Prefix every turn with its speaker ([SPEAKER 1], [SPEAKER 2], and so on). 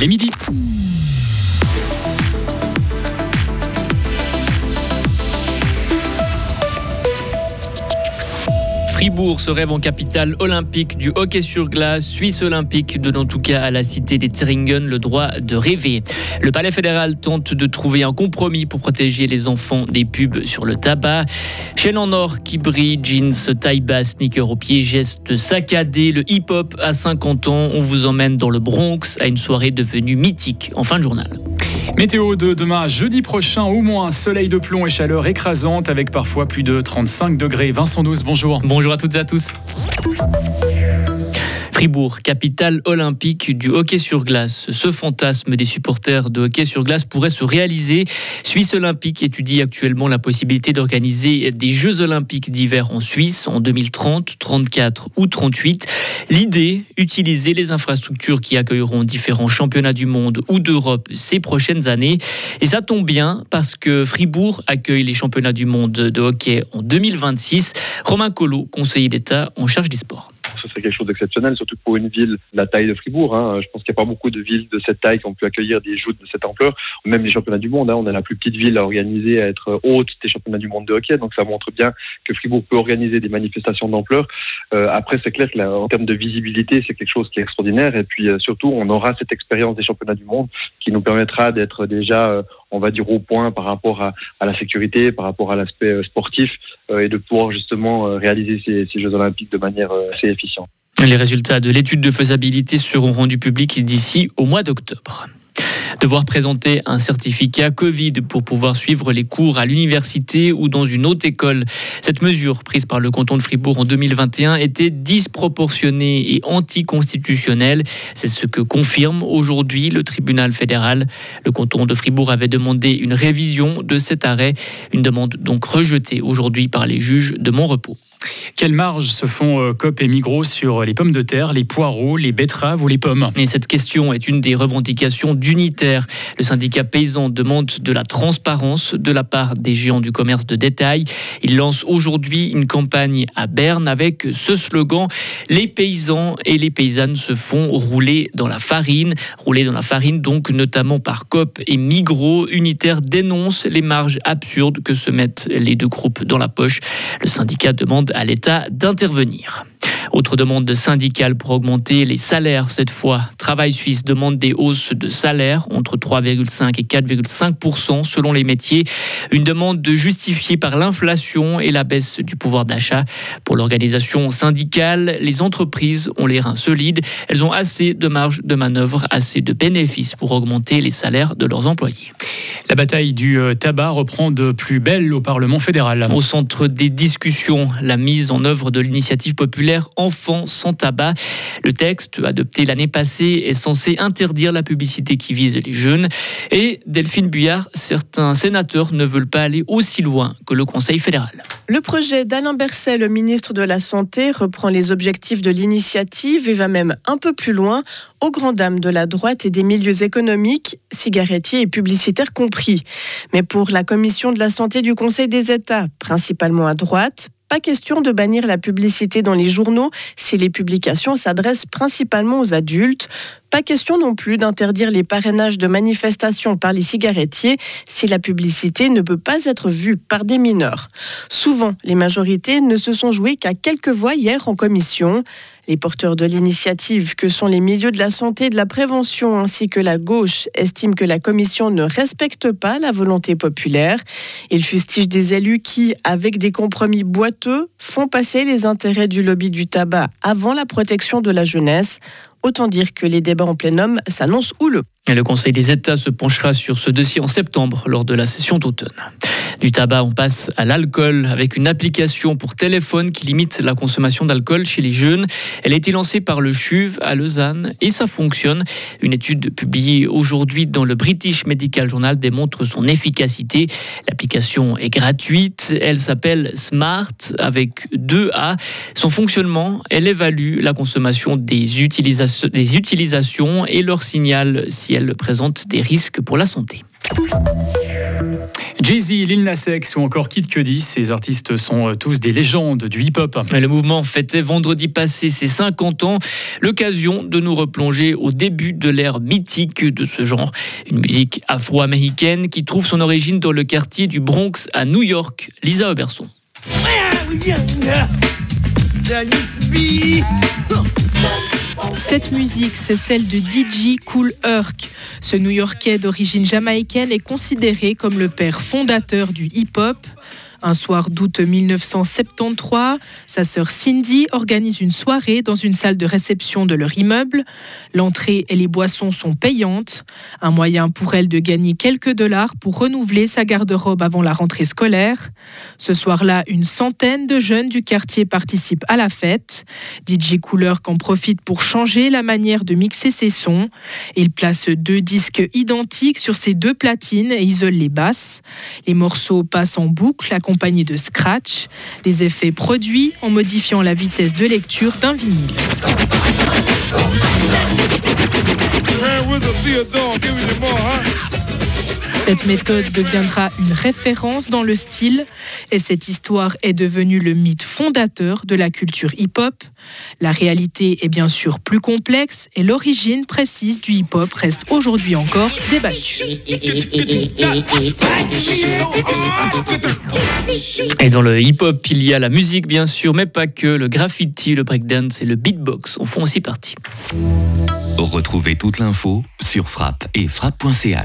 [SPEAKER 1] Il est midi.
[SPEAKER 2] Fribourg se rêve en capitale olympique du hockey sur glace. Suisse olympique donne en tout cas à la cité des Theringen le droit de rêver. Le palais fédéral tente de trouver un compromis pour protéger les enfants des pubs sur le tabac. Chaîne en or qui brille, jeans, taille basse, sneakers au pied, gestes saccadés, le hip-hop à 50 ans. On vous emmène dans le Bronx à une soirée devenue mythique en fin de journal.
[SPEAKER 1] Météo de demain, jeudi prochain, au moins soleil de plomb et chaleur écrasante avec parfois plus de 35 degrés. Vincent 12, bonjour.
[SPEAKER 2] Bonjour à toutes et à tous. Fribourg, capitale olympique du hockey sur glace. Ce fantasme des supporters de hockey sur glace pourrait se réaliser. Suisse Olympique étudie actuellement la possibilité d'organiser des Jeux olympiques d'hiver en Suisse en 2030, 34 ou 38. L'idée, utiliser les infrastructures qui accueilleront différents championnats du monde ou d'Europe ces prochaines années. Et ça tombe bien parce que Fribourg accueille les championnats du monde de hockey en 2026. Romain Collot, conseiller d'État en charge des sports
[SPEAKER 3] ce serait quelque chose d'exceptionnel, surtout pour une ville de la taille de Fribourg. Hein. Je pense qu'il n'y a pas beaucoup de villes de cette taille qui ont pu accueillir des joutes de cette ampleur, même les championnats du monde. Hein. On est la plus petite ville à organiser, à être haute des championnats du monde de hockey, donc ça montre bien que Fribourg peut organiser des manifestations d'ampleur. Euh, après, c'est clair qu'en termes de visibilité, c'est quelque chose qui est extraordinaire, et puis euh, surtout, on aura cette expérience des championnats du monde qui nous permettra d'être déjà euh, on va dire, au point par rapport à, la sécurité, par rapport à l'aspect euh, sportif euh, et de pouvoir justement euh, réaliser ces, ces Jeux olympiques de manière assez efficiente.
[SPEAKER 2] Les résultats de l'étude de faisabilité seront rendus publics d'ici au mois d'octobre devoir présenter un certificat Covid pour pouvoir suivre les cours à l'université ou dans une autre école. Cette mesure prise par le canton de Fribourg en 2021 était disproportionnée et anticonstitutionnelle. C'est ce que confirme aujourd'hui le tribunal fédéral. Le canton de Fribourg avait demandé une révision de cet arrêt, une demande donc rejetée aujourd'hui par les juges de Montrepos.
[SPEAKER 1] Quelles marges se font euh, COP et Migros sur les pommes de terre, les poireaux, les betteraves ou les pommes?
[SPEAKER 2] Et cette question est une des revendications d'Unitaire. Le syndicat paysan demande de la transparence de la part des géants du commerce de détail. Il lance aujourd'hui une campagne à Berne avec ce slogan Les paysans et les paysannes se font rouler dans la farine. Rouler dans la farine, donc notamment par COP et Migros. Unitaire dénonce les marges absurdes que se mettent les deux groupes dans la poche. Le syndicat demande à l'État d'intervenir. Autre demande syndicale pour augmenter les salaires cette fois. Travail Suisse demande des hausses de salaire entre 3,5 et 4,5 selon les métiers. Une demande de justifier par l'inflation et la baisse du pouvoir d'achat. Pour l'organisation syndicale, les entreprises ont les reins solides. Elles ont assez de marge de manœuvre, assez de bénéfices pour augmenter les salaires de leurs employés.
[SPEAKER 1] La bataille du euh, tabac reprend de plus belle au Parlement fédéral.
[SPEAKER 2] Au centre des discussions, la mise en œuvre de l'initiative populaire Enfants sans tabac. Le texte, adopté l'année passée, est censé interdire la publicité qui vise les jeunes. Et Delphine Buyard, certains sénateurs ne veulent pas aller aussi loin que le Conseil fédéral.
[SPEAKER 4] Le projet d'Alain Berset, le ministre de la Santé, reprend les objectifs de l'initiative et va même un peu plus loin, aux grandes dames de la droite et des milieux économiques, cigarettiers et publicitaires compris. Mais pour la Commission de la santé du Conseil des États, principalement à droite, pas question de bannir la publicité dans les journaux si les publications s'adressent principalement aux adultes. Pas question non plus d'interdire les parrainages de manifestations par les cigarettiers si la publicité ne peut pas être vue par des mineurs. Souvent, les majorités ne se sont jouées qu'à quelques voix hier en commission. Les porteurs de l'initiative, que sont les milieux de la santé et de la prévention ainsi que la gauche, estiment que la commission ne respecte pas la volonté populaire. Ils fustigent des élus qui, avec des compromis boiteux, font passer les intérêts du lobby du tabac avant la protection de la jeunesse. Autant dire que les débats en homme s'annoncent houleux.
[SPEAKER 2] Le Conseil des États se penchera sur ce dossier en septembre lors de la session d'automne. Du tabac, on passe à l'alcool avec une application pour téléphone qui limite la consommation d'alcool chez les jeunes. Elle a été lancée par le CHUV à Lausanne et ça fonctionne. Une étude publiée aujourd'hui dans le British Medical Journal démontre son efficacité. L'application est gratuite. Elle s'appelle Smart avec deux A. Son fonctionnement, elle évalue la consommation des, des utilisations et leur signal si elle présente des risques pour la santé.
[SPEAKER 1] Jay-Z, Lil Nas X ou encore Kid Cudi, ces artistes sont euh, tous des légendes du hip-hop.
[SPEAKER 2] Le mouvement fêtait vendredi passé ses 50 ans, l'occasion de nous replonger au début de l'ère mythique de ce genre. Une musique afro-américaine qui trouve son origine dans le quartier du Bronx à New York. Lisa Oberson.
[SPEAKER 5] Cette musique, c'est celle de DJ Cool Herc. Ce New-Yorkais d'origine jamaïcaine est considéré comme le père fondateur du hip-hop. Un soir d'août 1973, sa sœur Cindy organise une soirée dans une salle de réception de leur immeuble. L'entrée et les boissons sont payantes, un moyen pour elle de gagner quelques dollars pour renouveler sa garde-robe avant la rentrée scolaire. Ce soir-là, une centaine de jeunes du quartier participent à la fête. DJ Couleur qu'en profite pour changer la manière de mixer ses sons. Il place deux disques identiques sur ses deux platines et isole les basses. Les morceaux passent en boucle de scratch, des effets produits en modifiant la vitesse de lecture d'un vinyle. Cette méthode deviendra une référence dans le style et cette histoire est devenue le mythe fondateur de la culture hip-hop. La réalité est bien sûr plus complexe et l'origine précise du hip-hop reste aujourd'hui encore débattue.
[SPEAKER 2] Et dans le hip-hop, il y a la musique bien sûr, mais pas que. Le graffiti, le breakdance et le beatbox en font aussi partie.
[SPEAKER 6] Retrouvez toute l'info sur frappe et frappe.ch.